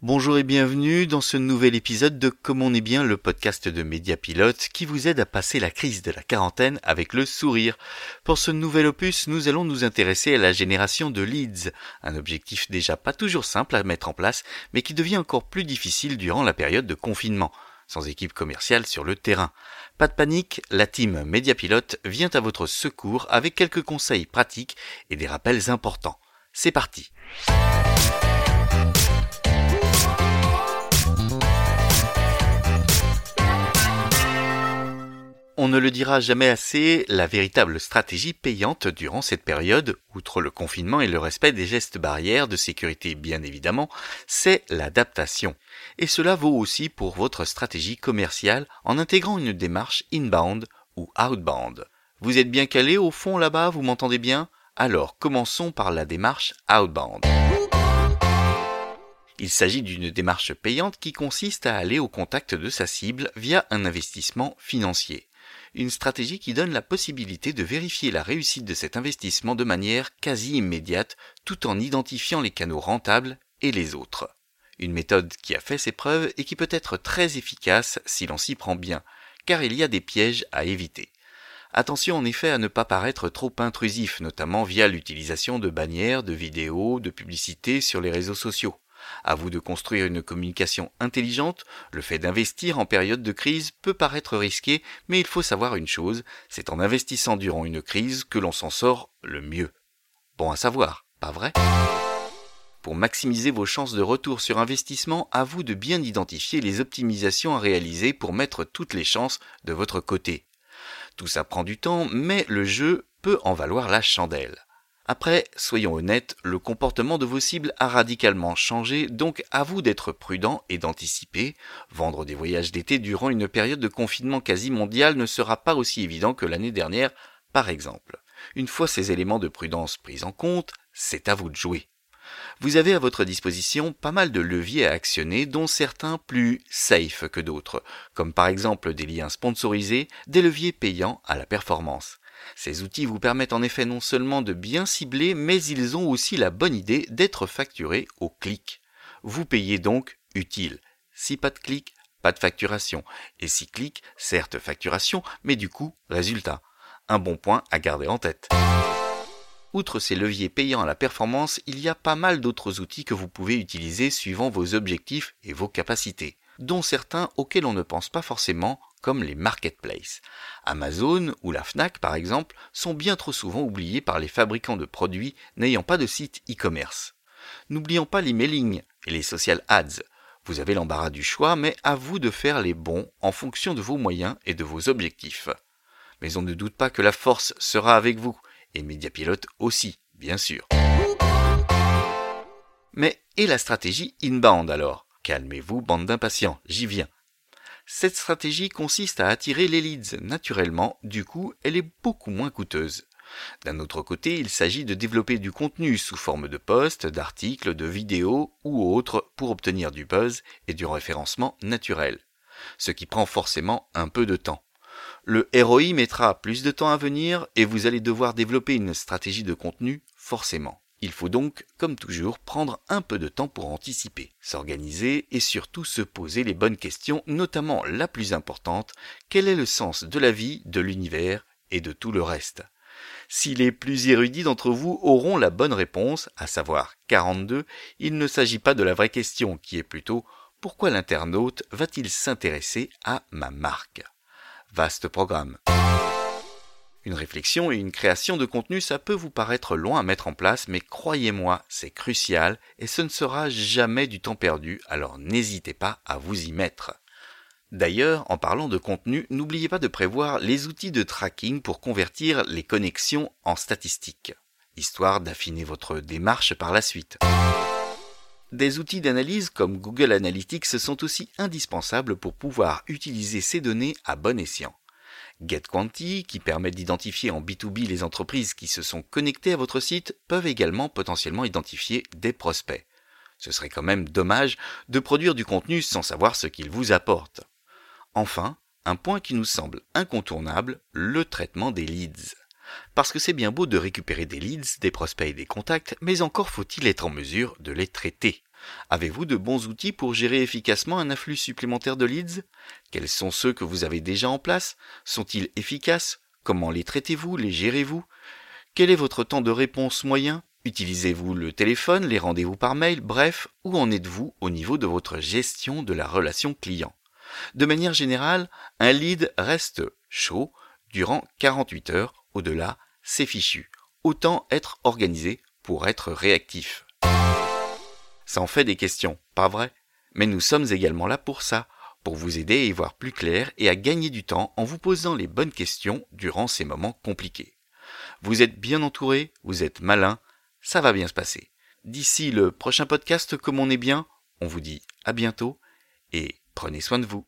Bonjour et bienvenue dans ce nouvel épisode de Comme on est bien, le podcast de Mediapilote qui vous aide à passer la crise de la quarantaine avec le sourire. Pour ce nouvel opus, nous allons nous intéresser à la génération de leads, un objectif déjà pas toujours simple à mettre en place, mais qui devient encore plus difficile durant la période de confinement, sans équipe commerciale sur le terrain. Pas de panique, la team Mediapilote vient à votre secours avec quelques conseils pratiques et des rappels importants. C'est parti. On ne le dira jamais assez, la véritable stratégie payante durant cette période, outre le confinement et le respect des gestes barrières de sécurité bien évidemment, c'est l'adaptation. Et cela vaut aussi pour votre stratégie commerciale en intégrant une démarche inbound ou outbound. Vous êtes bien calé au fond là-bas, vous m'entendez bien? Alors commençons par la démarche outbound. Il s'agit d'une démarche payante qui consiste à aller au contact de sa cible via un investissement financier une stratégie qui donne la possibilité de vérifier la réussite de cet investissement de manière quasi immédiate tout en identifiant les canaux rentables et les autres. Une méthode qui a fait ses preuves et qui peut être très efficace si l'on s'y prend bien, car il y a des pièges à éviter. Attention en effet à ne pas paraître trop intrusif, notamment via l'utilisation de bannières, de vidéos, de publicités sur les réseaux sociaux. À vous de construire une communication intelligente. Le fait d'investir en période de crise peut paraître risqué, mais il faut savoir une chose, c'est en investissant durant une crise que l'on s'en sort le mieux. Bon à savoir, pas vrai? Pour maximiser vos chances de retour sur investissement, à vous de bien identifier les optimisations à réaliser pour mettre toutes les chances de votre côté. Tout ça prend du temps, mais le jeu peut en valoir la chandelle. Après, soyons honnêtes, le comportement de vos cibles a radicalement changé, donc à vous d'être prudent et d'anticiper. Vendre des voyages d'été durant une période de confinement quasi mondial ne sera pas aussi évident que l'année dernière, par exemple. Une fois ces éléments de prudence pris en compte, c'est à vous de jouer. Vous avez à votre disposition pas mal de leviers à actionner, dont certains plus safe que d'autres, comme par exemple des liens sponsorisés, des leviers payants à la performance. Ces outils vous permettent en effet non seulement de bien cibler, mais ils ont aussi la bonne idée d'être facturés au clic. Vous payez donc utile. Si pas de clic, pas de facturation. Et si clic, certes facturation, mais du coup, résultat. Un bon point à garder en tête. Outre ces leviers payants à la performance, il y a pas mal d'autres outils que vous pouvez utiliser suivant vos objectifs et vos capacités, dont certains auxquels on ne pense pas forcément, comme les marketplaces. Amazon ou la Fnac, par exemple, sont bien trop souvent oubliés par les fabricants de produits n'ayant pas de site e-commerce. N'oublions pas l'emailing et les social ads. Vous avez l'embarras du choix, mais à vous de faire les bons en fonction de vos moyens et de vos objectifs. Mais on ne doute pas que la force sera avec vous, et Mediapilote aussi, bien sûr. Mais et la stratégie inbound alors? Calmez-vous, bande d'impatients, j'y viens. Cette stratégie consiste à attirer les leads naturellement, du coup elle est beaucoup moins coûteuse. D'un autre côté, il s'agit de développer du contenu sous forme de posts, d'articles, de vidéos ou autres pour obtenir du buzz et du référencement naturel, ce qui prend forcément un peu de temps. Le ROI mettra plus de temps à venir et vous allez devoir développer une stratégie de contenu forcément. Il faut donc, comme toujours, prendre un peu de temps pour anticiper, s'organiser et surtout se poser les bonnes questions, notamment la plus importante, quel est le sens de la vie, de l'univers et de tout le reste? Si les plus érudits d'entre vous auront la bonne réponse, à savoir 42, il ne s'agit pas de la vraie question, qui est plutôt pourquoi l'internaute va-t-il s'intéresser à ma marque? Vaste programme. Une réflexion et une création de contenu, ça peut vous paraître loin à mettre en place, mais croyez-moi, c'est crucial et ce ne sera jamais du temps perdu, alors n'hésitez pas à vous y mettre. D'ailleurs, en parlant de contenu, n'oubliez pas de prévoir les outils de tracking pour convertir les connexions en statistiques, histoire d'affiner votre démarche par la suite. Des outils d'analyse comme Google Analytics sont aussi indispensables pour pouvoir utiliser ces données à bon escient. GetQuanti, qui permet d'identifier en B2B les entreprises qui se sont connectées à votre site, peuvent également potentiellement identifier des prospects. Ce serait quand même dommage de produire du contenu sans savoir ce qu'il vous apporte. Enfin, un point qui nous semble incontournable, le traitement des leads. Parce que c'est bien beau de récupérer des leads, des prospects et des contacts, mais encore faut-il être en mesure de les traiter. Avez-vous de bons outils pour gérer efficacement un afflux supplémentaire de leads? Quels sont ceux que vous avez déjà en place? Sont-ils efficaces? Comment les traitez-vous? Les gérez-vous? Quel est votre temps de réponse moyen? Utilisez-vous le téléphone, les rendez-vous par mail? Bref, où en êtes-vous au niveau de votre gestion de la relation client? De manière générale, un lead reste chaud durant 48 heures. Au-delà, c'est fichu. Autant être organisé pour être réactif. Ça en fait des questions, pas vrai? Mais nous sommes également là pour ça, pour vous aider à y voir plus clair et à gagner du temps en vous posant les bonnes questions durant ces moments compliqués. Vous êtes bien entouré, vous êtes malin, ça va bien se passer. D'ici le prochain podcast comme on est bien, on vous dit à bientôt et prenez soin de vous.